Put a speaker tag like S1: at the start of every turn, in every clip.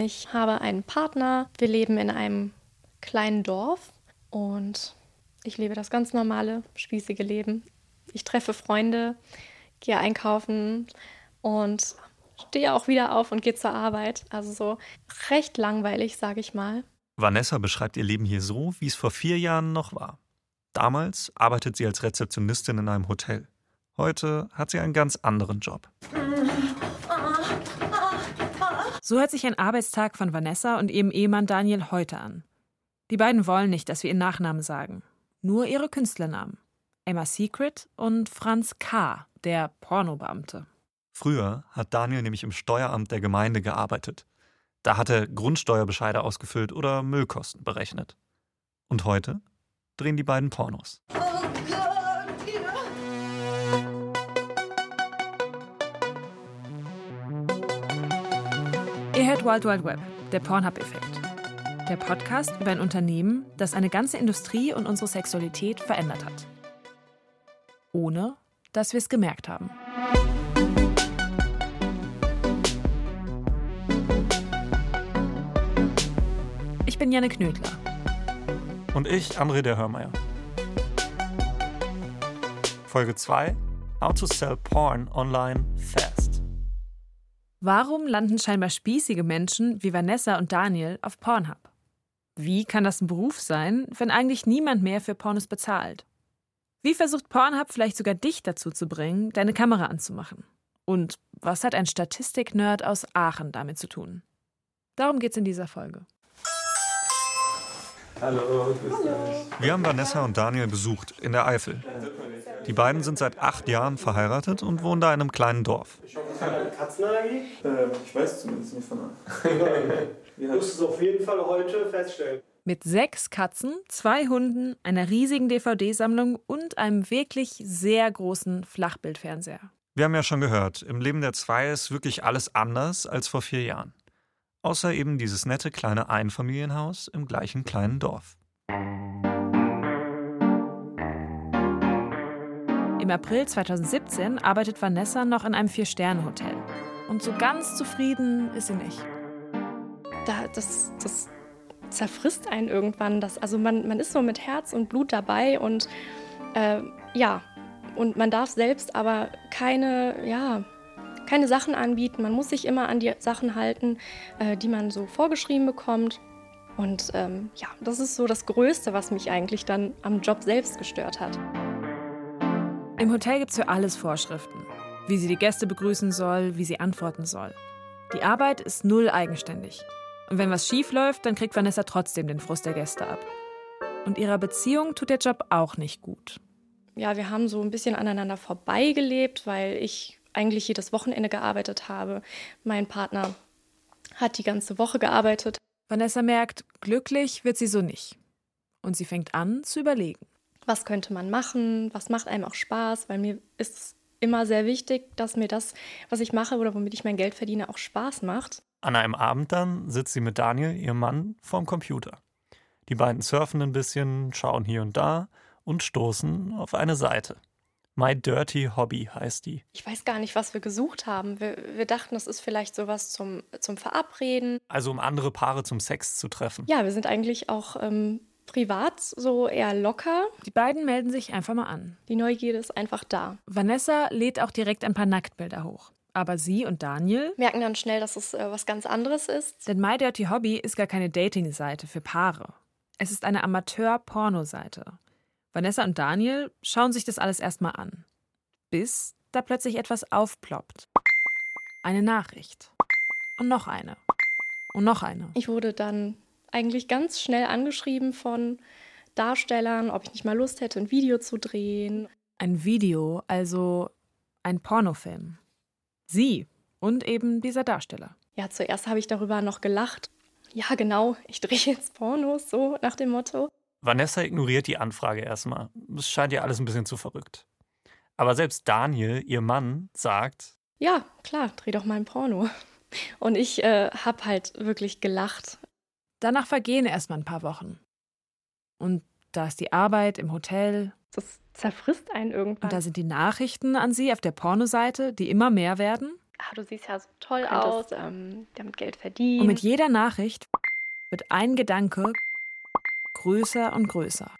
S1: Ich habe einen Partner. Wir leben in einem kleinen Dorf und ich lebe das ganz normale, spießige Leben. Ich treffe Freunde, gehe einkaufen und stehe auch wieder auf und gehe zur Arbeit. Also so recht langweilig, sage ich mal.
S2: Vanessa beschreibt ihr Leben hier so, wie es vor vier Jahren noch war. Damals arbeitet sie als Rezeptionistin in einem Hotel. Heute hat sie einen ganz anderen Job.
S3: So hört sich ein Arbeitstag von Vanessa und ihrem Ehemann Daniel heute an. Die beiden wollen nicht, dass wir ihren Nachnamen sagen, nur ihre Künstlernamen. Emma Secret und Franz K., der Pornobeamte.
S2: Früher hat Daniel nämlich im Steueramt der Gemeinde gearbeitet. Da hat er Grundsteuerbescheide ausgefüllt oder Müllkosten berechnet. Und heute drehen die beiden Pornos. Oh
S3: Ihr hört Wild Wild Web, der Pornhub-Effekt. Der Podcast über ein Unternehmen, das eine ganze Industrie und unsere Sexualität verändert hat. Ohne, dass wir es gemerkt haben. Ich bin Janne Knödler.
S2: Und ich, André der Hörmeier. Folge 2: How to sell porn online fast.
S3: Warum landen scheinbar spießige Menschen wie Vanessa und Daniel auf Pornhub? Wie kann das ein Beruf sein, wenn eigentlich niemand mehr für Pornos bezahlt? Wie versucht Pornhub vielleicht sogar dich dazu zu bringen, deine Kamera anzumachen? Und was hat ein Statistik-Nerd aus Aachen damit zu tun? Darum geht's in dieser Folge.
S2: Hallo, grüß dich. Wir haben Vanessa und Daniel besucht in der Eifel. Die beiden sind seit acht Jahren verheiratet und wohnen da in einem kleinen Dorf.
S4: Katzenallergie? Ähm, ich weiß zumindest nicht von einer. Wir musst es auf jeden Fall heute feststellen.
S3: Mit sechs Katzen, zwei Hunden, einer riesigen DVD-Sammlung und einem wirklich sehr großen Flachbildfernseher.
S2: Wir haben ja schon gehört, im Leben der zwei ist wirklich alles anders als vor vier Jahren. Außer eben dieses nette kleine Einfamilienhaus im gleichen kleinen Dorf.
S3: Im April 2017 arbeitet Vanessa noch in einem Vier-Sterne-Hotel. Und so ganz zufrieden ist sie nicht.
S1: Da, das, das zerfrisst einen irgendwann. Das, also man, man ist so mit Herz und Blut dabei und äh, ja, und man darf selbst aber keine, ja, keine Sachen anbieten. Man muss sich immer an die Sachen halten, äh, die man so vorgeschrieben bekommt. Und ähm, ja, das ist so das Größte, was mich eigentlich dann am Job selbst gestört hat.
S3: Im Hotel gibt es für alles Vorschriften. Wie sie die Gäste begrüßen soll, wie sie antworten soll. Die Arbeit ist null eigenständig. Und wenn was schief läuft, dann kriegt Vanessa trotzdem den Frust der Gäste ab. Und ihrer Beziehung tut der Job auch nicht gut.
S1: Ja, wir haben so ein bisschen aneinander vorbeigelebt, weil ich eigentlich jedes Wochenende gearbeitet habe. Mein Partner hat die ganze Woche gearbeitet.
S3: Vanessa merkt, glücklich wird sie so nicht. Und sie fängt an zu überlegen.
S1: Was könnte man machen? Was macht einem auch Spaß? Weil mir ist es immer sehr wichtig, dass mir das, was ich mache oder womit ich mein Geld verdiene, auch Spaß macht.
S2: An einem Abend dann sitzt sie mit Daniel, ihrem Mann, vorm Computer. Die beiden surfen ein bisschen, schauen hier und da und stoßen auf eine Seite. My Dirty Hobby heißt die.
S1: Ich weiß gar nicht, was wir gesucht haben. Wir, wir dachten, das ist vielleicht sowas zum, zum Verabreden.
S2: Also um andere Paare zum Sex zu treffen.
S1: Ja, wir sind eigentlich auch ähm, privat so eher locker.
S3: Die beiden melden sich einfach mal an.
S1: Die Neugierde ist einfach da.
S3: Vanessa lädt auch direkt ein paar Nacktbilder hoch. Aber sie und Daniel
S1: merken dann schnell, dass es äh, was ganz anderes ist.
S3: Denn My Dirty Hobby ist gar keine Dating-Seite für Paare. Es ist eine Amateur-Porno-Seite. Vanessa und Daniel schauen sich das alles erstmal an. Bis da plötzlich etwas aufploppt. Eine Nachricht. Und noch eine. Und noch eine.
S1: Ich wurde dann eigentlich ganz schnell angeschrieben von Darstellern, ob ich nicht mal Lust hätte, ein Video zu drehen.
S3: Ein Video, also ein Pornofilm. Sie und eben dieser Darsteller.
S1: Ja, zuerst habe ich darüber noch gelacht. Ja, genau, ich drehe jetzt Pornos, so nach dem Motto.
S2: Vanessa ignoriert die Anfrage erstmal. Es scheint ihr alles ein bisschen zu verrückt. Aber selbst Daniel, ihr Mann, sagt:
S1: Ja, klar, dreh doch mal ein Porno. Und ich äh, hab halt wirklich gelacht.
S3: Danach vergehen erstmal ein paar Wochen. Und da ist die Arbeit im Hotel.
S1: Das zerfrisst einen irgendwann.
S3: Und da sind die Nachrichten an sie auf der Pornoseite, die immer mehr werden.
S1: ah, du siehst ja so toll aus, ähm, damit Geld verdienen.
S3: Und mit jeder Nachricht wird ein Gedanke größer und größer.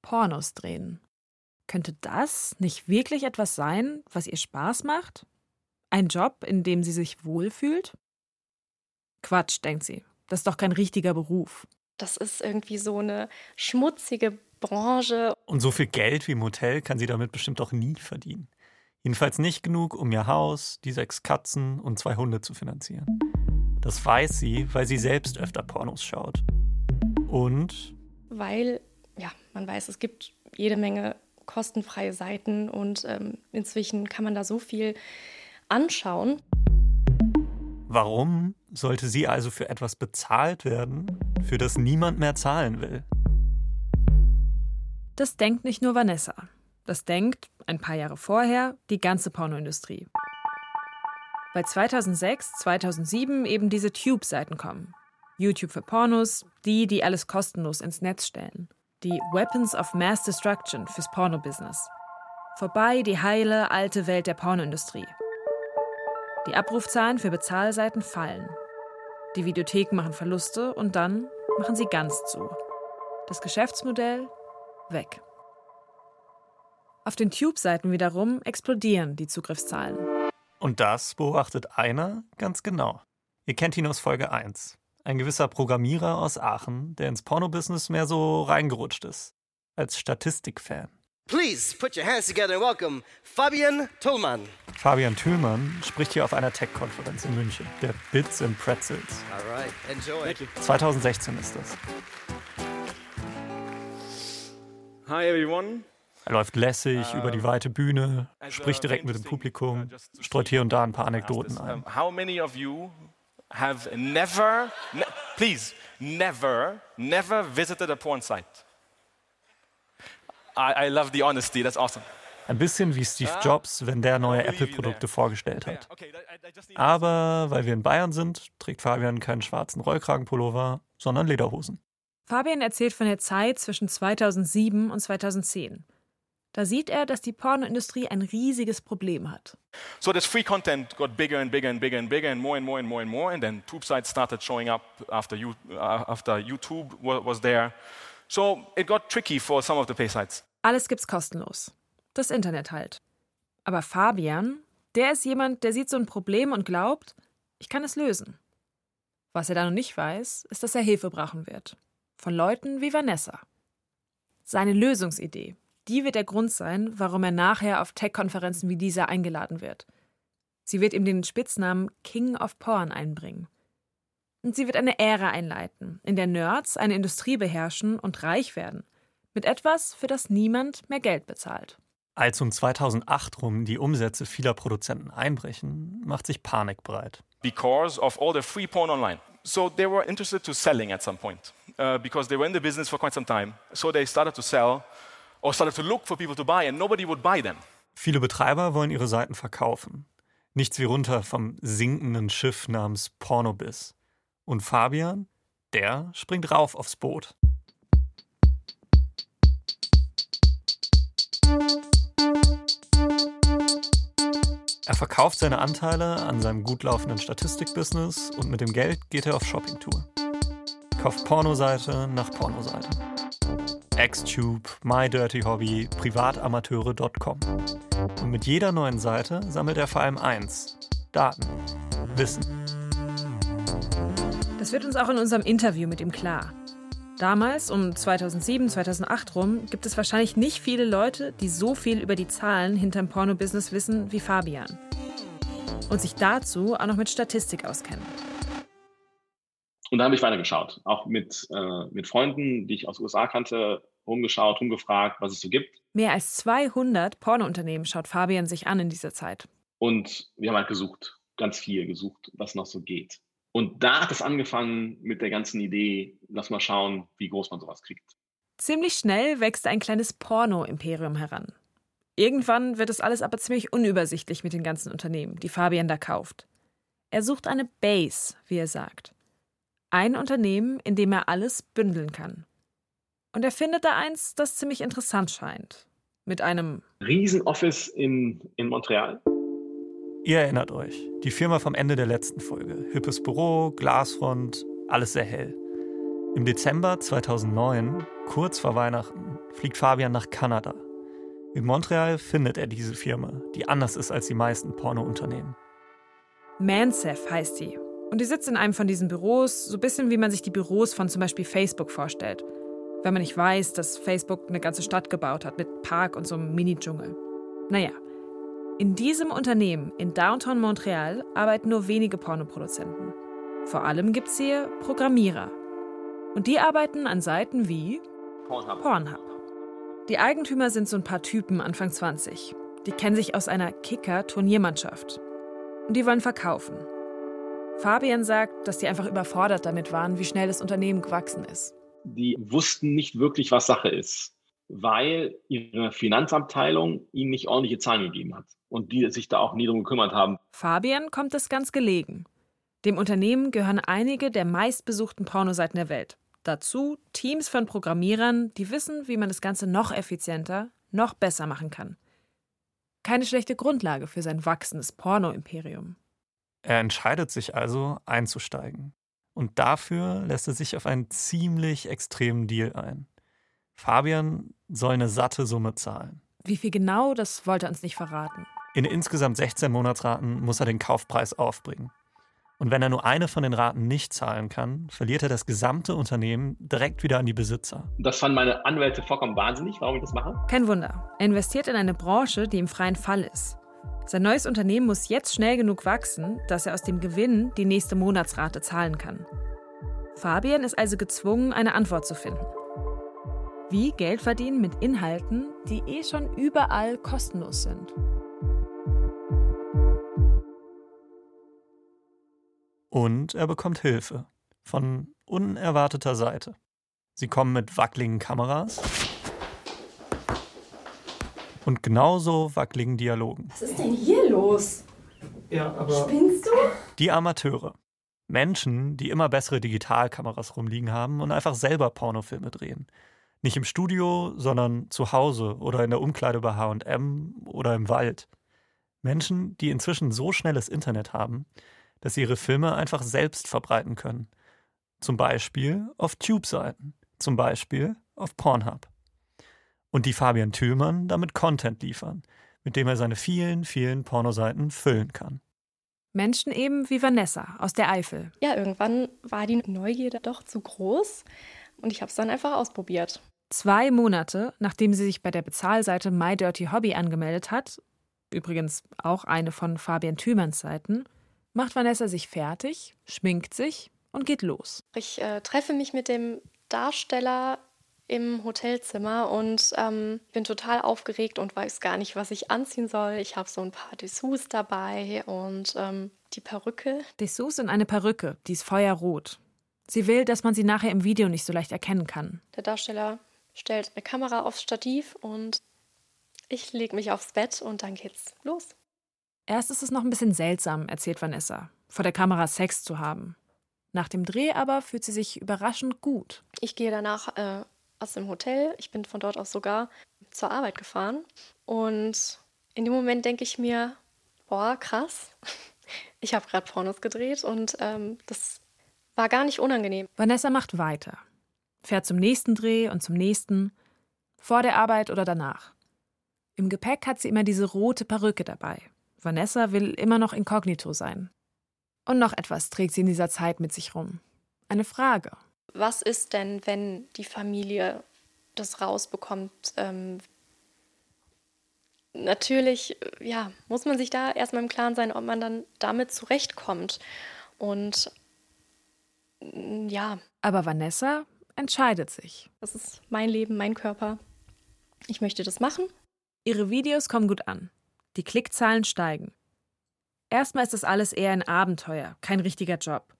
S3: Pornos drehen. Könnte das nicht wirklich etwas sein, was ihr Spaß macht? Ein Job, in dem sie sich wohlfühlt? Quatsch, denkt sie. Das ist doch kein richtiger Beruf.
S1: Das ist irgendwie so eine schmutzige Branche.
S2: Und so viel Geld wie im Hotel kann sie damit bestimmt auch nie verdienen. Jedenfalls nicht genug, um ihr Haus, die sechs Katzen und zwei Hunde zu finanzieren. Das weiß sie, weil sie selbst öfter Pornos schaut. Und
S1: weil, ja, man weiß, es gibt jede Menge kostenfreie Seiten und ähm, inzwischen kann man da so viel anschauen.
S2: Warum sollte sie also für etwas bezahlt werden, für das niemand mehr zahlen will?
S3: Das denkt nicht nur Vanessa. Das denkt, ein paar Jahre vorher, die ganze Pornoindustrie. Weil 2006, 2007 eben diese Tube-Seiten kommen. YouTube für Pornos, die, die alles kostenlos ins Netz stellen. Die Weapons of Mass Destruction fürs Porno-Business. Vorbei die heile, alte Welt der Pornoindustrie. Die Abrufzahlen für Bezahlseiten fallen. Die Videotheken machen Verluste und dann machen sie ganz zu. Das Geschäftsmodell weg. Auf den Tube-Seiten wiederum explodieren die Zugriffszahlen.
S2: Und das beobachtet einer ganz genau. Ihr kennt ihn aus Folge 1. Ein gewisser Programmierer aus Aachen, der ins Porno-Business mehr so reingerutscht ist. Als Statistikfan.
S5: Please put your hands together and welcome Fabian Tullmann.
S2: Fabian Thülmann spricht hier auf einer Tech-Konferenz in München, der Bits and Pretzels.
S5: All right, enjoy.
S2: 2016 ist das.
S6: Hi everyone.
S2: Er läuft lässig über die weite Bühne, spricht direkt mit dem Publikum, streut hier und da ein paar Anekdoten ein.
S6: How many of you have never, ne please, never, never visited a porn site? I, I love the honesty. That's awesome.
S2: Ein bisschen wie Steve Jobs, wenn der neue Apple-Produkte vorgestellt hat. Aber weil wir in Bayern sind, trägt Fabian keinen schwarzen Rollkragenpullover, sondern Lederhosen.
S3: Fabian erzählt von der Zeit zwischen 2007 und 2010. Da sieht er, dass die Pornoindustrie ein riesiges Problem hat.
S6: So this free content got bigger and bigger and bigger and bigger and more and more and more and more, and then tube sites started showing up after, you, uh, after YouTube was there. So it got tricky for some of the pay sites.
S3: Alles gibt's kostenlos. Das Internet halt. Aber Fabian, der ist jemand, der sieht so ein Problem und glaubt, ich kann es lösen. Was er da noch nicht weiß, ist, dass er Hilfe brauchen wird. Von Leuten wie Vanessa. Seine Lösungsidee, die wird der Grund sein, warum er nachher auf Tech-Konferenzen wie dieser eingeladen wird. Sie wird ihm den Spitznamen King of Porn einbringen. Und sie wird eine Ära einleiten, in der Nerds eine Industrie beherrschen und reich werden. Mit etwas, für das niemand mehr Geld bezahlt.
S2: Als um 2008 rum die Umsätze vieler Produzenten einbrechen, macht sich Panik breit.
S6: Because of all the free porn online. So they were interested to selling at some point. Uh, because they were in the business for quite some time. So they started to sell or started to look for people to buy and nobody would buy them.
S2: Viele Betreiber wollen ihre Seiten verkaufen. Nichts wie runter vom sinkenden Schiff namens Pornobiz. Und Fabian, der springt rauf aufs Boot. Er verkauft seine Anteile an seinem gut laufenden Statistikbusiness und mit dem Geld geht er auf Shoppingtour. Kauft Pornoseite nach Pornoseite. Xtube, MyDirtyHobby, Privatamateure.com. Und mit jeder neuen Seite sammelt er vor allem eins: Daten, Wissen.
S3: Das wird uns auch in unserem Interview mit ihm klar. Damals, um 2007, 2008 rum, gibt es wahrscheinlich nicht viele Leute, die so viel über die Zahlen hinterm Porno-Business wissen wie Fabian. Und sich dazu auch noch mit Statistik auskennen.
S7: Und da habe ich weitergeschaut, auch mit, äh, mit Freunden, die ich aus USA kannte, rumgeschaut, rumgefragt, was es so gibt.
S3: Mehr als 200 Pornounternehmen schaut Fabian sich an in dieser Zeit.
S7: Und wir haben halt gesucht, ganz viel gesucht, was noch so geht. Und da hat es angefangen mit der ganzen Idee, lass mal schauen, wie groß man sowas kriegt.
S3: Ziemlich schnell wächst ein kleines Porno-Imperium heran. Irgendwann wird es alles aber ziemlich unübersichtlich mit den ganzen Unternehmen, die Fabian da kauft. Er sucht eine Base, wie er sagt. Ein Unternehmen, in dem er alles bündeln kann. Und er findet da eins, das ziemlich interessant scheint. Mit einem
S7: Riesenoffice in, in Montreal.
S2: Ihr erinnert euch, die Firma vom Ende der letzten Folge. Hippes Büro, Glasfront, alles sehr hell. Im Dezember 2009, kurz vor Weihnachten, fliegt Fabian nach Kanada. In Montreal findet er diese Firma, die anders ist als die meisten Pornounternehmen.
S3: Mansef heißt sie. Und die sitzt in einem von diesen Büros, so ein bisschen wie man sich die Büros von zum Beispiel Facebook vorstellt. Wenn man nicht weiß, dass Facebook eine ganze Stadt gebaut hat mit Park und so einem Mini-Dschungel. Naja, in diesem Unternehmen in Downtown Montreal arbeiten nur wenige Pornoproduzenten. Vor allem gibt es hier Programmierer. Und die arbeiten an Seiten wie
S7: Pornhub.
S3: Pornhub. Die Eigentümer sind so ein paar Typen Anfang 20. Die kennen sich aus einer Kicker-Turniermannschaft. Und die wollen verkaufen. Fabian sagt, dass die einfach überfordert damit waren, wie schnell das Unternehmen gewachsen ist.
S7: Die wussten nicht wirklich, was Sache ist, weil ihre Finanzabteilung ihnen nicht ordentliche Zahlen gegeben hat und die sich da auch nie drum gekümmert haben.
S3: Fabian kommt es ganz gelegen. Dem Unternehmen gehören einige der meistbesuchten Pornoseiten der Welt. Dazu Teams von Programmierern, die wissen, wie man das Ganze noch effizienter, noch besser machen kann. Keine schlechte Grundlage für sein wachsendes Porno-Imperium.
S2: Er entscheidet sich also, einzusteigen. Und dafür lässt er sich auf einen ziemlich extremen Deal ein. Fabian soll eine satte Summe zahlen.
S3: Wie viel genau, das wollte er uns nicht verraten.
S2: In insgesamt 16 Monatsraten muss er den Kaufpreis aufbringen. Und wenn er nur eine von den Raten nicht zahlen kann, verliert er das gesamte Unternehmen direkt wieder an die Besitzer.
S7: Das fanden meine Anwälte vollkommen wahnsinnig, warum ich das mache.
S3: Kein Wunder. Er investiert in eine Branche, die im freien Fall ist. Sein neues Unternehmen muss jetzt schnell genug wachsen, dass er aus dem Gewinn die nächste Monatsrate zahlen kann. Fabian ist also gezwungen, eine Antwort zu finden. Wie Geld verdienen mit Inhalten, die eh schon überall kostenlos sind.
S2: Und er bekommt Hilfe von unerwarteter Seite. Sie kommen mit wackeligen Kameras und genauso wackeligen Dialogen.
S1: Was ist denn hier los?
S4: Ja, aber
S1: Spinnst du?
S2: Die Amateure. Menschen, die immer bessere Digitalkameras rumliegen haben und einfach selber Pornofilme drehen. Nicht im Studio, sondern zu Hause oder in der Umkleide bei HM oder im Wald. Menschen, die inzwischen so schnelles Internet haben, dass sie ihre Filme einfach selbst verbreiten können. Zum Beispiel auf Tube-Seiten, zum Beispiel auf Pornhub. Und die Fabian Thülmann damit Content liefern, mit dem er seine vielen, vielen Pornoseiten füllen kann.
S3: Menschen eben wie Vanessa aus der Eifel.
S1: Ja, irgendwann war die Neugierde doch zu groß und ich habe es dann einfach ausprobiert.
S3: Zwei Monate, nachdem sie sich bei der Bezahlseite My Dirty Hobby angemeldet hat, übrigens auch eine von Fabian Thülmanns Seiten, macht Vanessa sich fertig, schminkt sich und geht los.
S1: Ich äh, treffe mich mit dem Darsteller im Hotelzimmer und ähm, bin total aufgeregt und weiß gar nicht, was ich anziehen soll. Ich habe so ein paar Dessous dabei und ähm, die Perücke.
S3: Dessous und eine Perücke, die ist feuerrot. Sie will, dass man sie nachher im Video nicht so leicht erkennen kann.
S1: Der Darsteller stellt eine Kamera aufs Stativ und ich lege mich aufs Bett und dann geht's los.
S3: Erst ist es noch ein bisschen seltsam, erzählt Vanessa, vor der Kamera Sex zu haben. Nach dem Dreh aber fühlt sie sich überraschend gut.
S1: Ich gehe danach äh, aus dem Hotel. Ich bin von dort aus sogar zur Arbeit gefahren. Und in dem Moment denke ich mir, boah, krass. Ich habe gerade Pornos gedreht und ähm, das war gar nicht unangenehm.
S3: Vanessa macht weiter, fährt zum nächsten Dreh und zum nächsten, vor der Arbeit oder danach. Im Gepäck hat sie immer diese rote Perücke dabei. Vanessa will immer noch inkognito sein. Und noch etwas trägt sie in dieser Zeit mit sich rum. Eine Frage.
S1: Was ist denn, wenn die Familie das rausbekommt? Ähm, natürlich, ja, muss man sich da erstmal im Klaren sein, ob man dann damit zurechtkommt. Und mm, ja,
S3: Aber Vanessa entscheidet sich.
S1: das ist mein Leben, mein Körper. Ich möchte das machen.
S3: Ihre Videos kommen gut an. Die Klickzahlen steigen. Erstmal ist das alles eher ein Abenteuer, kein richtiger Job.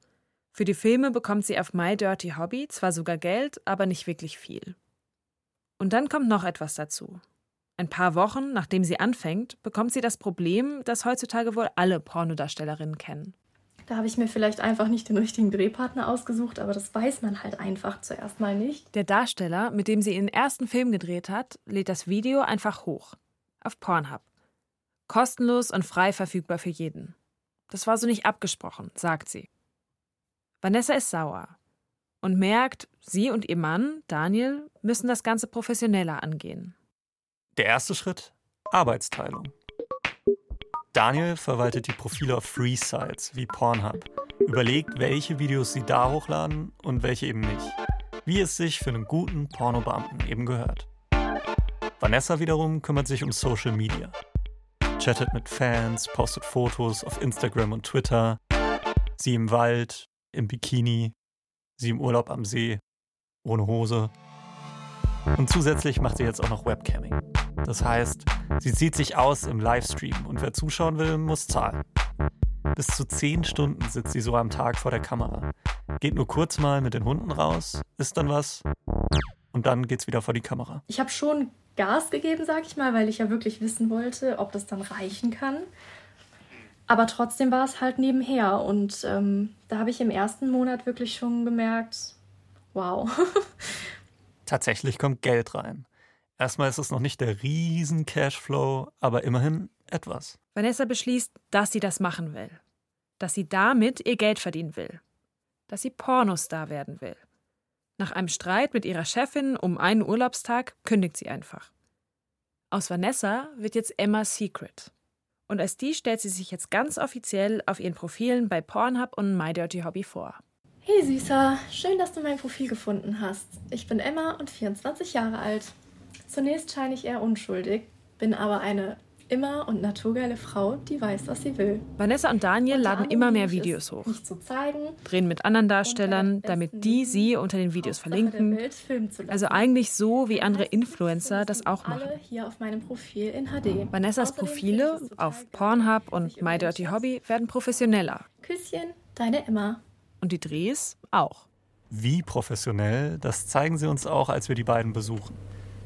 S3: Für die Filme bekommt sie auf My Dirty Hobby zwar sogar Geld, aber nicht wirklich viel. Und dann kommt noch etwas dazu. Ein paar Wochen nachdem sie anfängt, bekommt sie das Problem, das heutzutage wohl alle Pornodarstellerinnen kennen.
S1: Da habe ich mir vielleicht einfach nicht den richtigen Drehpartner ausgesucht, aber das weiß man halt einfach zuerst mal nicht.
S3: Der Darsteller, mit dem sie ihren ersten Film gedreht hat, lädt das Video einfach hoch. Auf Pornhub. Kostenlos und frei verfügbar für jeden. Das war so nicht abgesprochen, sagt sie. Vanessa ist sauer und merkt, sie und ihr Mann, Daniel, müssen das Ganze professioneller angehen.
S2: Der erste Schritt: Arbeitsteilung. Daniel verwaltet die Profile auf Free-Sites wie Pornhub, überlegt, welche Videos sie da hochladen und welche eben nicht. Wie es sich für einen guten Pornobeamten eben gehört. Vanessa wiederum kümmert sich um Social Media. Chattet mit Fans, postet Fotos auf Instagram und Twitter. Sie im Wald, im Bikini, sie im Urlaub am See, ohne Hose. Und zusätzlich macht sie jetzt auch noch Webcamming. Das heißt, sie zieht sich aus im Livestream und wer zuschauen will, muss zahlen. Bis zu zehn Stunden sitzt sie so am Tag vor der Kamera. Geht nur kurz mal mit den Hunden raus, isst dann was und dann geht's wieder vor die Kamera.
S1: Ich habe schon Gas gegeben, sag ich mal, weil ich ja wirklich wissen wollte, ob das dann reichen kann. Aber trotzdem war es halt nebenher und ähm, da habe ich im ersten Monat wirklich schon gemerkt, wow.
S2: Tatsächlich kommt Geld rein. Erstmal ist es noch nicht der riesen Cashflow, aber immerhin etwas.
S3: Vanessa beschließt, dass sie das machen will. Dass sie damit ihr Geld verdienen will. Dass sie Pornostar werden will. Nach einem Streit mit ihrer Chefin um einen Urlaubstag kündigt sie einfach. Aus Vanessa wird jetzt Emma Secret. Und als die stellt sie sich jetzt ganz offiziell auf ihren Profilen bei Pornhub und My Dirty Hobby vor.
S1: Hey Süßer, schön, dass du mein Profil gefunden hast. Ich bin Emma und 24 Jahre alt. Zunächst scheine ich eher unschuldig, bin aber eine immer und naturgeile Frau, die weiß, was sie will.
S3: Vanessa und Daniel
S1: Und
S3: laden immer mehr Videos hoch,
S1: zeigen,
S3: drehen mit anderen Darstellern, damit die sie unter den Videos verlinken. Also eigentlich so, wie andere Influencer das auch machen.
S1: Alle hier auf meinem Profil in HD.
S3: Vanessas
S1: Außerdem
S3: Profile auf Pornhub und My Dirty Hobby werden professioneller.
S1: Küsschen, deine Emma.
S3: Und die Drehs auch.
S2: Wie professionell, das zeigen sie uns auch, als wir die beiden besuchen.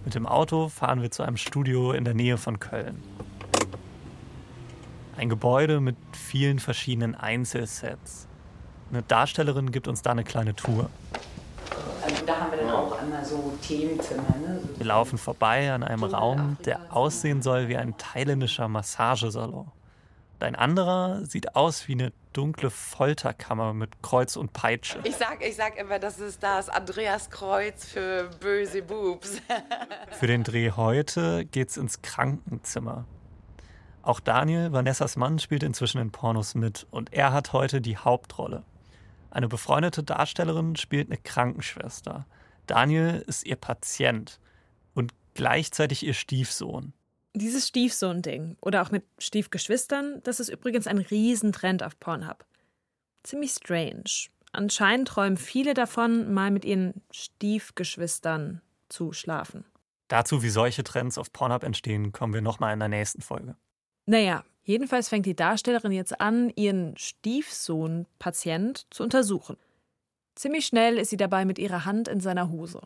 S2: Mit dem Auto fahren wir zu einem Studio in der Nähe von Köln. Ein Gebäude mit vielen verschiedenen Einzelsets. Eine Darstellerin gibt uns da eine kleine Tour.
S8: Also da haben wir dann auch einmal so Themenzimmer. Ne? So
S2: Wir laufen vorbei an einem Raum, der aussehen soll wie ein thailändischer Massagesalon. Und ein anderer sieht aus wie eine dunkle Folterkammer mit Kreuz und Peitsche.
S8: Ich sag, ich sag immer, das ist das Andreaskreuz für böse Boobs.
S2: Für den Dreh heute geht's ins Krankenzimmer. Auch Daniel, Vanessas Mann, spielt inzwischen in Pornos mit und er hat heute die Hauptrolle. Eine befreundete Darstellerin spielt eine Krankenschwester. Daniel ist ihr Patient und gleichzeitig ihr Stiefsohn.
S3: Dieses Stiefsohn-Ding oder auch mit Stiefgeschwistern, das ist übrigens ein Riesentrend auf Pornhub. Ziemlich strange. Anscheinend träumen viele davon, mal mit ihren Stiefgeschwistern zu schlafen.
S2: Dazu, wie solche Trends auf Pornhub entstehen, kommen wir nochmal in der nächsten Folge.
S3: Naja, jedenfalls fängt die Darstellerin jetzt an, ihren Stiefsohn-Patient zu untersuchen. Ziemlich schnell ist sie dabei mit ihrer Hand in seiner Hose.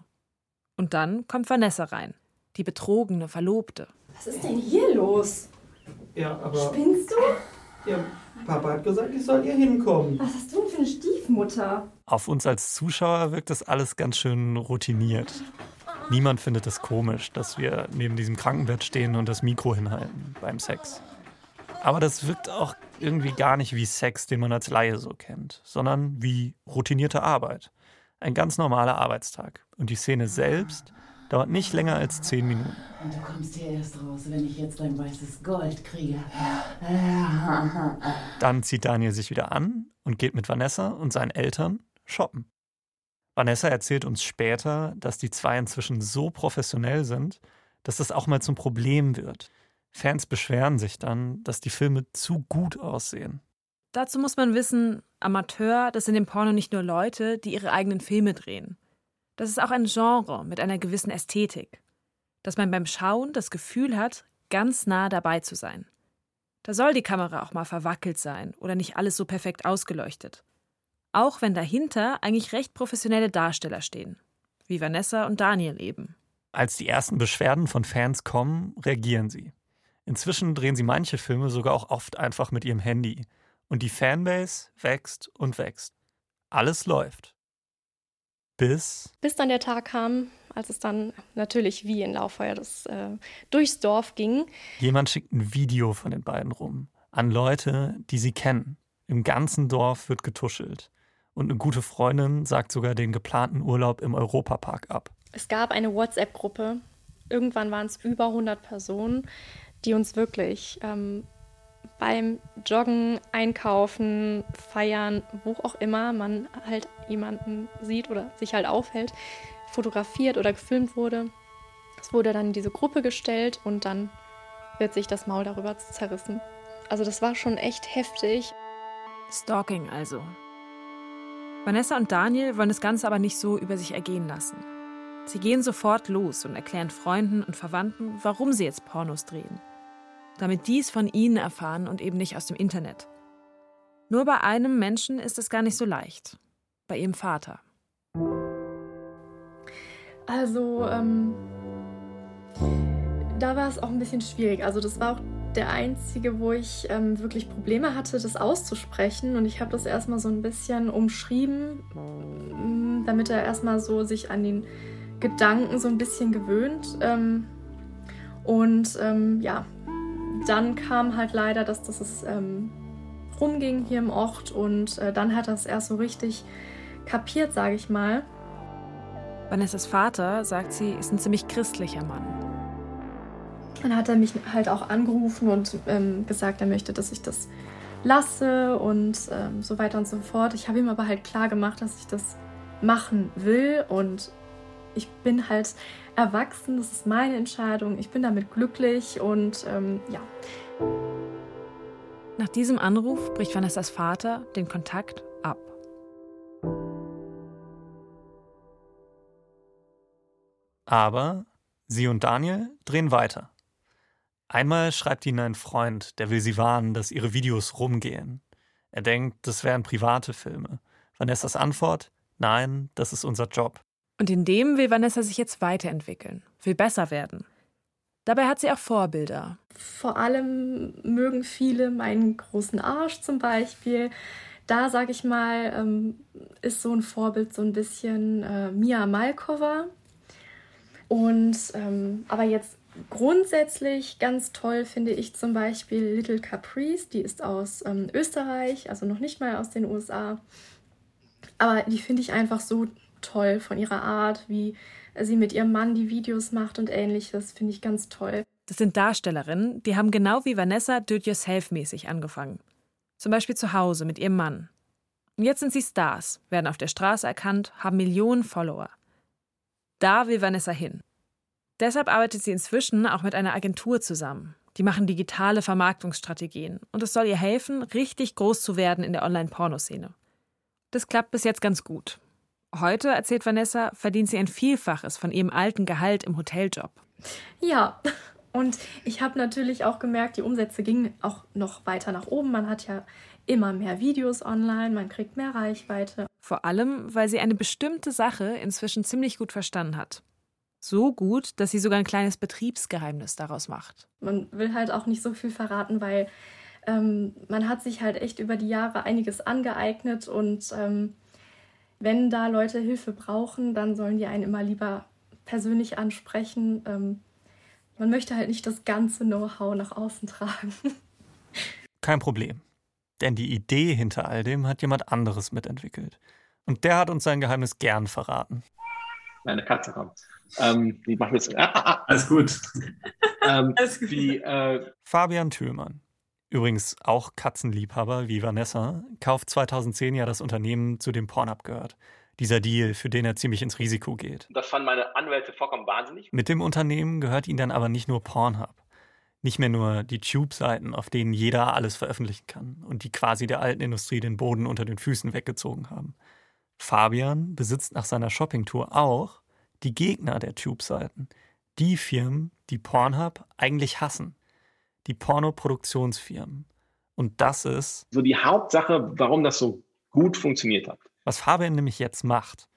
S3: Und dann kommt Vanessa rein, die betrogene Verlobte.
S1: Was ist denn hier los?
S4: Ja, aber
S1: Spinnst du?
S4: ja, Papa hat gesagt, ich soll hier hinkommen.
S1: Was hast du denn für eine Stiefmutter?
S2: Auf uns als Zuschauer wirkt das alles ganz schön routiniert. Niemand findet es komisch, dass wir neben diesem Krankenbett stehen und das Mikro hinhalten beim Sex. Aber das wirkt auch irgendwie gar nicht wie Sex, den man als Laie so kennt, sondern wie routinierte Arbeit. Ein ganz normaler Arbeitstag. Und die Szene selbst dauert nicht länger als zehn Minuten.
S8: Und du kommst hier erst raus, wenn ich jetzt dein weißes Gold kriege.
S2: Dann zieht Daniel sich wieder an und geht mit Vanessa und seinen Eltern shoppen. Vanessa erzählt uns später, dass die zwei inzwischen so professionell sind, dass das auch mal zum Problem wird. Fans beschweren sich dann, dass die Filme zu gut aussehen.
S3: Dazu muss man wissen, Amateur, das sind im Porno nicht nur Leute, die ihre eigenen Filme drehen. Das ist auch ein Genre mit einer gewissen Ästhetik. Dass man beim Schauen das Gefühl hat, ganz nah dabei zu sein. Da soll die Kamera auch mal verwackelt sein oder nicht alles so perfekt ausgeleuchtet. Auch wenn dahinter eigentlich recht professionelle Darsteller stehen. Wie Vanessa und Daniel eben.
S2: Als die ersten Beschwerden von Fans kommen, reagieren sie. Inzwischen drehen sie manche Filme sogar auch oft einfach mit ihrem Handy Und die Fanbase wächst und wächst. Alles läuft. Bis.
S1: Bis dann der Tag kam, als es dann natürlich wie in Lauffeuer das äh, durchs Dorf ging.
S2: Jemand schickt ein Video von den beiden rum an Leute, die sie kennen. Im ganzen Dorf wird getuschelt. Und eine gute Freundin sagt sogar den geplanten Urlaub im Europapark ab.
S1: Es gab eine WhatsApp-Gruppe. Irgendwann waren es über 100 Personen, die uns wirklich ähm, beim Joggen, Einkaufen, Feiern, wo auch immer man halt jemanden sieht oder sich halt aufhält, fotografiert oder gefilmt wurde. Es wurde dann in diese Gruppe gestellt und dann wird sich das Maul darüber zerrissen. Also das war schon echt heftig.
S3: Stalking also. Vanessa und Daniel wollen das Ganze aber nicht so über sich ergehen lassen. Sie gehen sofort los und erklären Freunden und Verwandten, warum sie jetzt Pornos drehen. Damit dies von ihnen erfahren und eben nicht aus dem Internet. Nur bei einem Menschen ist es gar nicht so leicht. Bei ihrem Vater.
S1: Also, ähm, da war es auch ein bisschen schwierig. Also, das war auch der einzige, wo ich ähm, wirklich Probleme hatte, das auszusprechen. Und ich habe das erstmal so ein bisschen umschrieben, mm, damit er erstmal so sich an den Gedanken so ein bisschen gewöhnt. Ähm, und ähm, ja, dann kam halt leider, dass das ähm, rumging hier im Ort. Und äh, dann hat er es erst so richtig kapiert, sage ich mal.
S3: Vanessas Vater, sagt sie, ist ein ziemlich christlicher Mann.
S1: Dann hat er mich halt auch angerufen und ähm, gesagt, er möchte, dass ich das lasse und ähm, so weiter und so fort. Ich habe ihm aber halt klar gemacht, dass ich das machen will und ich bin halt erwachsen, das ist meine Entscheidung, ich bin damit glücklich und ähm, ja.
S3: Nach diesem Anruf bricht Vanessas Vater den Kontakt ab.
S2: Aber sie und Daniel drehen weiter. Einmal schreibt ihnen ein Freund, der will sie warnen, dass ihre Videos rumgehen. Er denkt, das wären private Filme. Vanessas Antwort: Nein, das ist unser Job.
S3: Und in dem will Vanessa sich jetzt weiterentwickeln, will besser werden. Dabei hat sie auch Vorbilder.
S1: Vor allem mögen viele meinen großen Arsch zum Beispiel. Da, sag ich mal, ähm, ist so ein Vorbild so ein bisschen äh, Mia Malkova. Und ähm, aber jetzt grundsätzlich ganz toll finde ich zum Beispiel Little Caprice. Die ist aus ähm, Österreich, also noch nicht mal aus den USA. Aber die finde ich einfach so toll von ihrer Art, wie sie mit ihrem Mann die Videos macht und ähnliches. Finde ich ganz toll.
S3: Das sind Darstellerinnen, die haben genau wie Vanessa do-it-yourself-mäßig angefangen. Zum Beispiel zu Hause mit ihrem Mann. Und jetzt sind sie Stars, werden auf der Straße erkannt, haben Millionen Follower. Da will Vanessa hin. Deshalb arbeitet sie inzwischen auch mit einer Agentur zusammen. Die machen digitale Vermarktungsstrategien und es soll ihr helfen, richtig groß zu werden in der Online-Pornoszene. Das klappt bis jetzt ganz gut. Heute, erzählt Vanessa, verdient sie ein Vielfaches von ihrem alten Gehalt im Hoteljob.
S1: Ja, und ich habe natürlich auch gemerkt, die Umsätze gingen auch noch weiter nach oben. Man hat ja immer mehr Videos online, man kriegt mehr Reichweite.
S3: Vor allem, weil sie eine bestimmte Sache inzwischen ziemlich gut verstanden hat. So gut, dass sie sogar ein kleines Betriebsgeheimnis daraus macht.
S1: Man will halt auch nicht so viel verraten, weil ähm, man hat sich halt echt über die Jahre einiges angeeignet und ähm, wenn da Leute Hilfe brauchen, dann sollen die einen immer lieber persönlich ansprechen. Ähm, man möchte halt nicht das ganze Know-how nach außen tragen.
S2: Kein Problem. Denn die Idee hinter all dem hat jemand anderes mitentwickelt. Und der hat uns sein Geheimnis gern verraten.
S7: Meine Katze kommt. Ähm, machen wir es? Ah,
S4: ah, ah. Alles gut.
S7: ähm, Alles gut. Wie, äh
S2: Fabian Thülmann, übrigens auch Katzenliebhaber wie Vanessa, kauft 2010 ja das Unternehmen, zu dem Pornhub gehört. Dieser Deal, für den er ziemlich ins Risiko geht.
S7: Das fanden meine Anwälte vollkommen wahnsinnig.
S2: Mit dem Unternehmen gehört ihm dann aber nicht nur Pornhub. Nicht mehr nur die Tube-Seiten, auf denen jeder alles veröffentlichen kann und die quasi der alten Industrie den Boden unter den Füßen weggezogen haben. Fabian besitzt nach seiner Shoppingtour auch die Gegner der Tube-Seiten. Die Firmen, die Pornhub eigentlich hassen. Die Pornoproduktionsfirmen. Und das ist.
S7: So die Hauptsache, warum das so gut funktioniert hat.
S2: Was Fabian nämlich jetzt macht.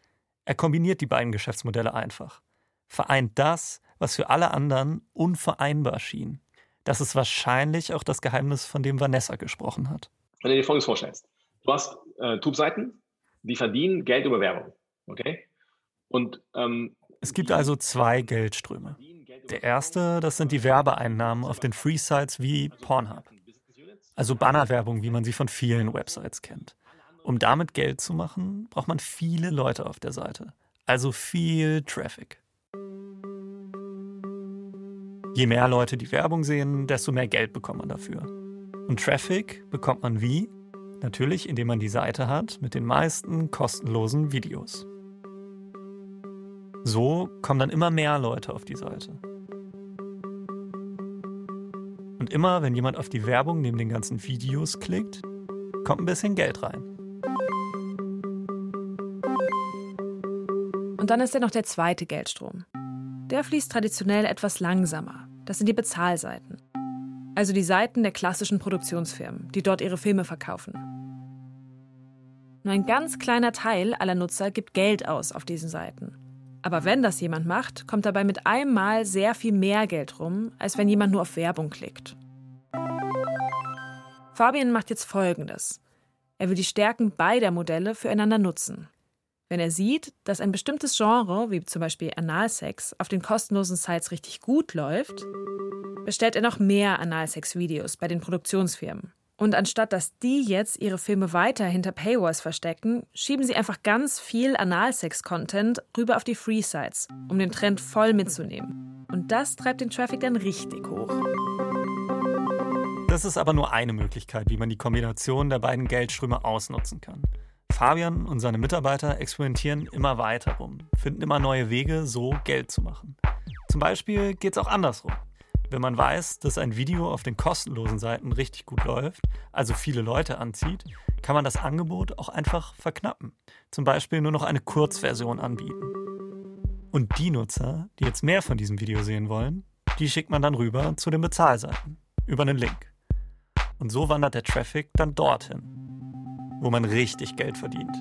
S2: Er kombiniert die beiden Geschäftsmodelle einfach. Vereint das, was für alle anderen unvereinbar schien. Das ist wahrscheinlich auch das Geheimnis, von dem Vanessa gesprochen hat.
S7: Wenn du dir Folgendes vorstellst. Du hast äh, Tube-Seiten, die verdienen Geld über Werbung. Okay? Und ähm,
S2: es gibt also zwei Geldströme. Der erste, das sind die Werbeeinnahmen auf den Free-Sites wie Pornhub. Also Bannerwerbung, wie man sie von vielen Websites kennt. Um damit Geld zu machen, braucht man viele Leute auf der Seite. Also viel Traffic. Je mehr Leute die Werbung sehen, desto mehr Geld bekommt man dafür. Und Traffic bekommt man wie? Natürlich, indem man die Seite hat mit den meisten kostenlosen Videos. So kommen dann immer mehr Leute auf die Seite. Immer, wenn jemand auf die Werbung neben den ganzen Videos klickt, kommt ein bisschen Geld rein.
S3: Und dann ist ja noch der zweite Geldstrom. Der fließt traditionell etwas langsamer. Das sind die Bezahlseiten. Also die Seiten der klassischen Produktionsfirmen, die dort ihre Filme verkaufen. Nur ein ganz kleiner Teil aller Nutzer gibt Geld aus auf diesen Seiten. Aber wenn das jemand macht, kommt dabei mit einem Mal sehr viel mehr Geld rum, als wenn jemand nur auf Werbung klickt. Fabian macht jetzt Folgendes. Er will die Stärken beider Modelle füreinander nutzen. Wenn er sieht, dass ein bestimmtes Genre, wie zum Beispiel Analsex, auf den kostenlosen Sites richtig gut läuft, bestellt er noch mehr Analsex-Videos bei den Produktionsfirmen. Und anstatt dass die jetzt ihre Filme weiter hinter Paywalls verstecken, schieben sie einfach ganz viel Analsex-Content rüber auf die Free-Sites, um den Trend voll mitzunehmen. Und das treibt den Traffic dann richtig hoch.
S2: Das ist aber nur eine Möglichkeit, wie man die Kombination der beiden Geldströme ausnutzen kann. Fabian und seine Mitarbeiter experimentieren immer weiter rum, finden immer neue Wege, so Geld zu machen. Zum Beispiel geht es auch andersrum. Wenn man weiß, dass ein Video auf den kostenlosen Seiten richtig gut läuft, also viele Leute anzieht, kann man das Angebot auch einfach verknappen. Zum Beispiel nur noch eine Kurzversion anbieten. Und die Nutzer, die jetzt mehr von diesem Video sehen wollen, die schickt man dann rüber zu den Bezahlseiten über einen Link. Und so wandert der Traffic dann dorthin, wo man richtig Geld verdient.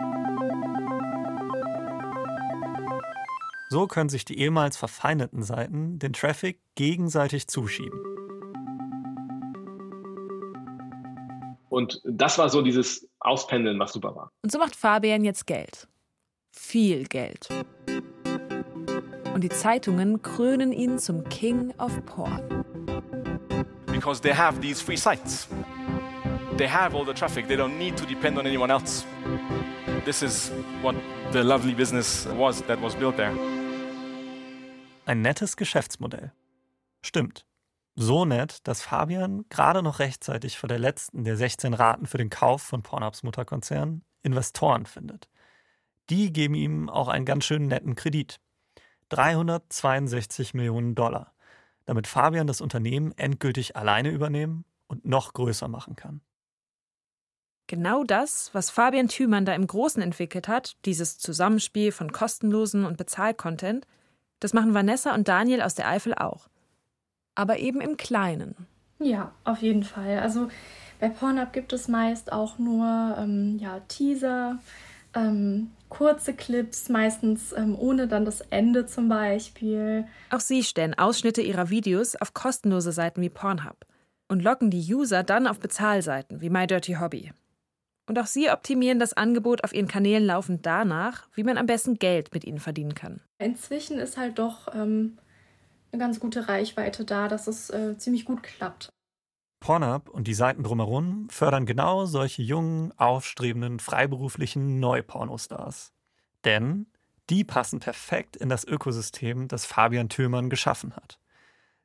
S2: So können sich die ehemals verfeindeten Seiten den Traffic gegenseitig zuschieben.
S7: Und das war so dieses Auspendeln, was super war.
S3: Und so macht Fabian jetzt Geld. Viel Geld. Und die Zeitungen krönen ihn zum King of Porn.
S6: Because they have these free sites. They have all the traffic. They don't need to depend on anyone else. This is what the lovely business was that was built there.
S2: Ein nettes Geschäftsmodell. Stimmt. So nett, dass Fabian gerade noch rechtzeitig vor der letzten der 16 Raten für den Kauf von Pornhubs Mutterkonzern Investoren findet. Die geben ihm auch einen ganz schön netten Kredit. 362 Millionen Dollar, damit Fabian das Unternehmen endgültig alleine übernehmen und noch größer machen kann.
S3: Genau das, was Fabian Thümann da im Großen entwickelt hat, dieses Zusammenspiel von kostenlosen und Bezahlcontent, das machen Vanessa und Daniel aus der Eifel auch. Aber eben im Kleinen.
S1: Ja, auf jeden Fall. Also bei Pornhub gibt es meist auch nur ähm, ja, Teaser, ähm, kurze Clips, meistens ähm, ohne dann das Ende zum Beispiel.
S3: Auch sie stellen Ausschnitte ihrer Videos auf kostenlose Seiten wie Pornhub und locken die User dann auf Bezahlseiten wie My Dirty Hobby. Und auch sie optimieren das Angebot auf ihren Kanälen laufend danach, wie man am besten Geld mit ihnen verdienen kann.
S1: Inzwischen ist halt doch ähm, eine ganz gute Reichweite da, dass es äh, ziemlich gut klappt.
S2: Pornhub und die Seiten drumherum fördern genau solche jungen, aufstrebenden, freiberuflichen Neupornostars. Denn die passen perfekt in das Ökosystem, das Fabian Thürmann geschaffen hat.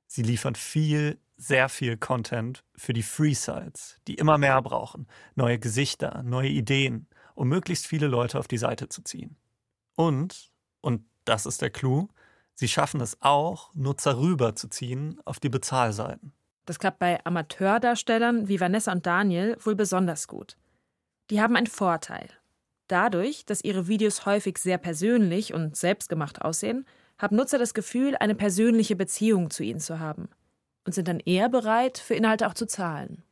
S2: Sie liefern viel, sehr viel Content für die Free-Sites, die immer mehr brauchen, neue Gesichter, neue Ideen, um möglichst viele Leute auf die Seite zu ziehen. Und, und das ist der Clou, sie schaffen es auch, Nutzer rüberzuziehen auf die Bezahlseiten.
S3: Das klappt bei Amateurdarstellern wie Vanessa und Daniel wohl besonders gut. Die haben einen Vorteil. Dadurch, dass ihre Videos häufig sehr persönlich und selbstgemacht aussehen, haben Nutzer das Gefühl, eine persönliche Beziehung zu ihnen zu haben und sind dann eher bereit, für Inhalte auch zu zahlen.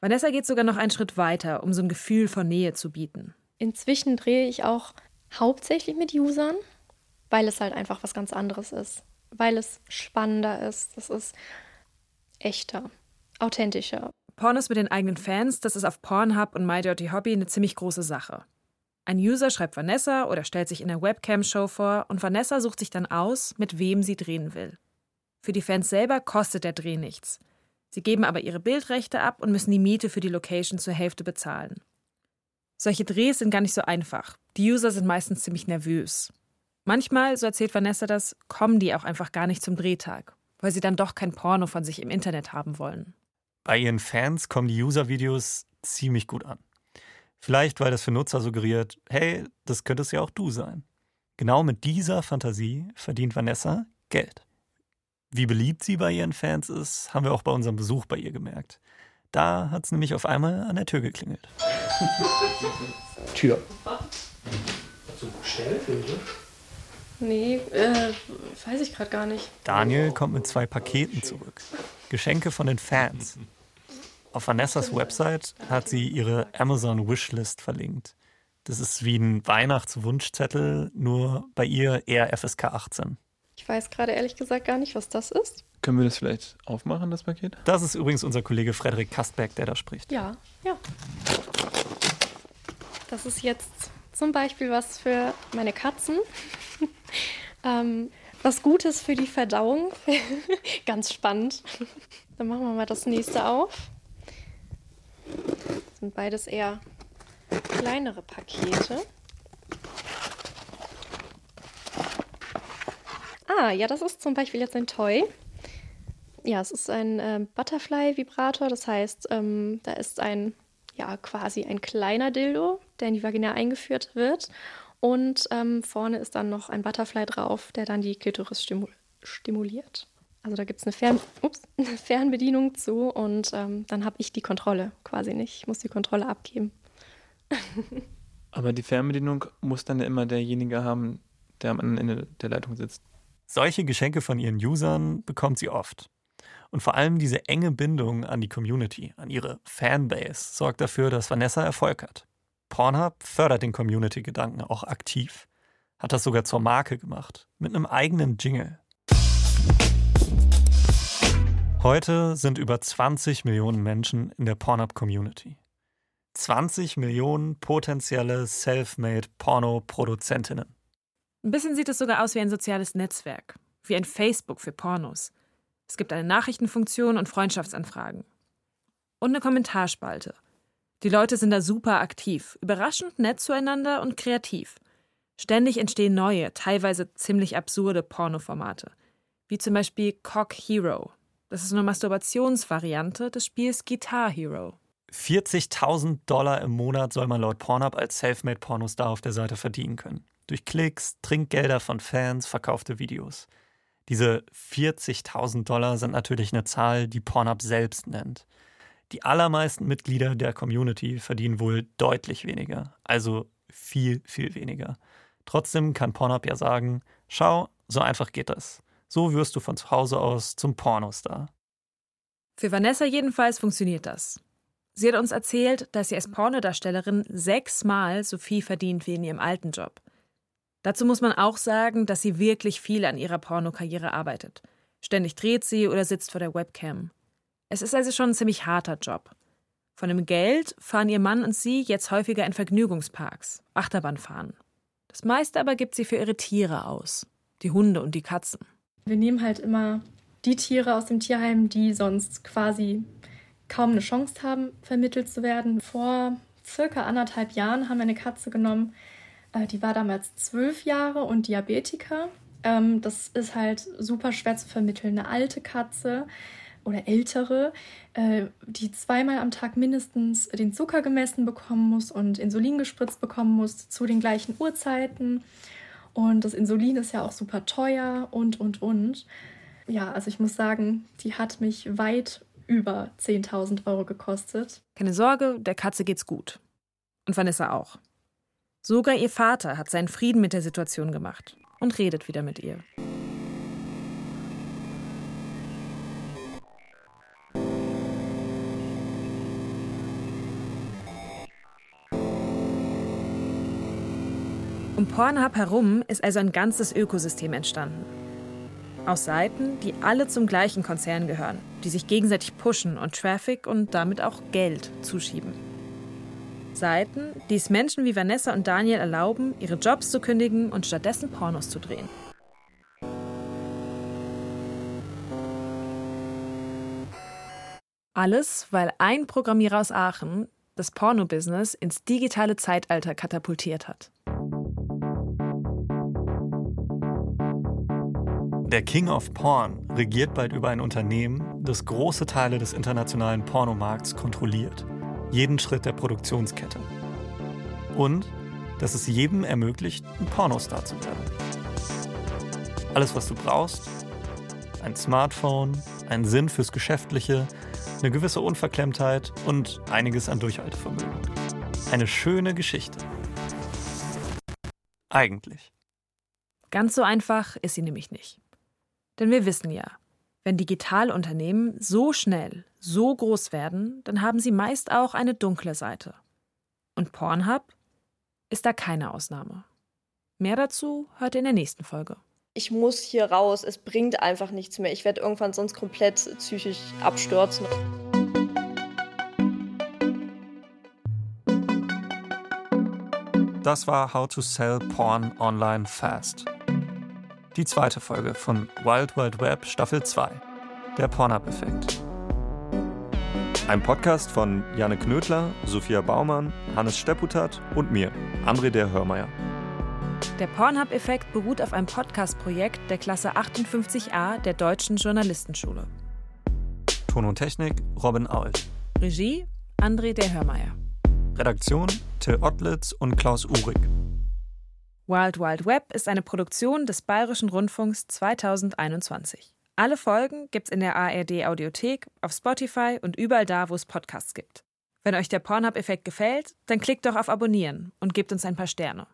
S3: Vanessa geht sogar noch einen Schritt weiter, um so ein Gefühl von Nähe zu bieten.
S1: Inzwischen drehe ich auch hauptsächlich mit Usern, weil es halt einfach was ganz anderes ist. Weil es spannender ist. Das ist echter, authentischer.
S3: Pornos mit den eigenen Fans, das ist auf Pornhub und My Dirty Hobby eine ziemlich große Sache. Ein User schreibt Vanessa oder stellt sich in der Webcam-Show vor und Vanessa sucht sich dann aus, mit wem sie drehen will. Für die Fans selber kostet der Dreh nichts. Sie geben aber ihre Bildrechte ab und müssen die Miete für die Location zur Hälfte bezahlen. Solche Drehs sind gar nicht so einfach. Die User sind meistens ziemlich nervös. Manchmal, so erzählt Vanessa das, kommen die auch einfach gar nicht zum Drehtag, weil sie dann doch kein Porno von sich im Internet haben wollen.
S2: Bei ihren Fans kommen die User-Videos ziemlich gut an. Vielleicht, weil das für Nutzer suggeriert, hey, das könntest ja auch du sein. Genau mit dieser Fantasie verdient Vanessa Geld. Wie beliebt sie bei ihren Fans ist, haben wir auch bei unserem Besuch bei ihr gemerkt. Da hat es nämlich auf einmal an der Tür geklingelt.
S4: Tür.
S1: So schnell, finde ich. Nee, äh, weiß ich gerade gar nicht.
S2: Daniel kommt mit zwei Paketen zurück. Geschenke von den Fans. Auf Vanessas Website hat sie ihre Amazon Wishlist verlinkt. Das ist wie ein Weihnachtswunschzettel, nur bei ihr eher FSK 18.
S1: Ich weiß gerade ehrlich gesagt gar nicht, was das ist.
S4: Können wir das vielleicht aufmachen, das Paket?
S2: Das ist übrigens unser Kollege Frederik Kastberg, der da spricht.
S1: Ja, ja. Das ist jetzt zum Beispiel was für meine Katzen. ähm, was Gutes für die Verdauung. Ganz spannend. Dann machen wir mal das nächste auf. Das sind beides eher kleinere Pakete. Ah, ja, das ist zum Beispiel jetzt ein Toy. Ja, es ist ein äh, Butterfly-Vibrator. Das heißt, ähm, da ist ein, ja, quasi ein kleiner Dildo, der in die Vagina eingeführt wird. Und ähm, vorne ist dann noch ein Butterfly drauf, der dann die Klitoris stimu stimuliert. Also da gibt es eine, Fern eine Fernbedienung zu und ähm, dann habe ich die Kontrolle quasi nicht. Ich muss die Kontrolle abgeben.
S4: Aber die Fernbedienung muss dann immer derjenige haben, der am anderen Ende der Leitung sitzt.
S2: Solche Geschenke von ihren Usern bekommt sie oft. Und vor allem diese enge Bindung an die Community, an ihre Fanbase, sorgt dafür, dass Vanessa Erfolg hat. Pornhub fördert den Community-Gedanken auch aktiv, hat das sogar zur Marke gemacht, mit einem eigenen Jingle. Heute sind über 20 Millionen Menschen in der Pornhub-Community. 20 Millionen potenzielle Self-Made Porno-Produzentinnen.
S3: Ein bisschen sieht es sogar aus wie ein soziales Netzwerk, wie ein Facebook für Pornos. Es gibt eine Nachrichtenfunktion und Freundschaftsanfragen. Und eine Kommentarspalte. Die Leute sind da super aktiv, überraschend nett zueinander und kreativ. Ständig entstehen neue, teilweise ziemlich absurde Pornoformate. Wie zum Beispiel Cock Hero. Das ist eine Masturbationsvariante des Spiels Guitar Hero.
S2: 40.000 Dollar im Monat soll man laut Pornhub als Selfmade Pornostar auf der Seite verdienen können. Durch Klicks, Trinkgelder von Fans, verkaufte Videos. Diese 40.000 Dollar sind natürlich eine Zahl, die Pornhub selbst nennt. Die allermeisten Mitglieder der Community verdienen wohl deutlich weniger, also viel, viel weniger. Trotzdem kann Pornhub ja sagen, schau, so einfach geht das. So wirst du von zu Hause aus zum Pornostar.
S3: Für Vanessa jedenfalls funktioniert das. Sie hat uns erzählt, dass sie als Pornodarstellerin sechsmal so viel verdient wie in ihrem alten Job. Dazu muss man auch sagen, dass sie wirklich viel an ihrer Pornokarriere arbeitet. Ständig dreht sie oder sitzt vor der Webcam. Es ist also schon ein ziemlich harter Job. Von dem Geld fahren ihr Mann und sie jetzt häufiger in Vergnügungsparks, Achterbahn fahren. Das meiste aber gibt sie für ihre Tiere aus, die Hunde und die Katzen.
S1: Wir nehmen halt immer die Tiere aus dem Tierheim, die sonst quasi kaum eine Chance haben, vermittelt zu werden. Vor circa anderthalb Jahren haben wir eine Katze genommen, äh, die war damals zwölf Jahre und Diabetiker. Ähm, das ist halt super schwer zu vermitteln. Eine alte Katze oder ältere, äh, die zweimal am Tag mindestens den Zucker gemessen bekommen muss und Insulin gespritzt bekommen muss zu den gleichen Uhrzeiten. Und das Insulin ist ja auch super teuer und, und, und. Ja, also ich muss sagen, die hat mich weit über 10.000 Euro gekostet.
S3: Keine Sorge, der Katze geht's gut. Und Vanessa auch. Sogar ihr Vater hat seinen Frieden mit der Situation gemacht und redet wieder mit ihr. Um Pornhub herum ist also ein ganzes Ökosystem entstanden. Aus Seiten, die alle zum gleichen Konzern gehören, die sich gegenseitig pushen und Traffic und damit auch Geld zuschieben. Seiten, die es Menschen wie Vanessa und Daniel erlauben, ihre Jobs zu kündigen und stattdessen Pornos zu drehen. Alles, weil ein Programmierer aus Aachen das Porno-Business ins digitale Zeitalter katapultiert hat.
S2: Der King of Porn regiert bald über ein Unternehmen, das große Teile des internationalen Pornomarkts kontrolliert. Jeden Schritt der Produktionskette. Und dass es jedem ermöglicht, ein Pornostar zu werden. Alles, was du brauchst, ein Smartphone, ein Sinn fürs Geschäftliche, eine gewisse Unverklemmtheit und einiges an Durchhaltevermögen. Eine schöne Geschichte. Eigentlich.
S3: Ganz so einfach ist sie nämlich nicht. Denn wir wissen ja, wenn Digitalunternehmen so schnell, so groß werden, dann haben sie meist auch eine dunkle Seite. Und Pornhub ist da keine Ausnahme. Mehr dazu hört ihr in der nächsten Folge.
S1: Ich muss hier raus, es bringt einfach nichts mehr. Ich werde irgendwann sonst komplett psychisch abstürzen.
S2: Das war How to Sell Porn Online Fast. Die zweite Folge von Wild Wild Web Staffel 2. Der Pornhub-Effekt. Ein Podcast von Janne Knödler, Sophia Baumann, Hannes Stepputat und mir, André der Hörmeier.
S3: Der Pornhub-Effekt beruht auf einem Podcast-Projekt der Klasse 58a der Deutschen Journalistenschule.
S2: Ton und Technik Robin Ault.
S3: Regie André der Hörmeier.
S2: Redaktion Till Ottlitz und Klaus Uhrig.
S3: Wild Wild Web ist eine Produktion des Bayerischen Rundfunks 2021. Alle Folgen gibt's in der ARD Audiothek, auf Spotify und überall da, wo es Podcasts gibt. Wenn euch der Pornhub-Effekt gefällt, dann klickt doch auf Abonnieren und gebt uns ein paar Sterne.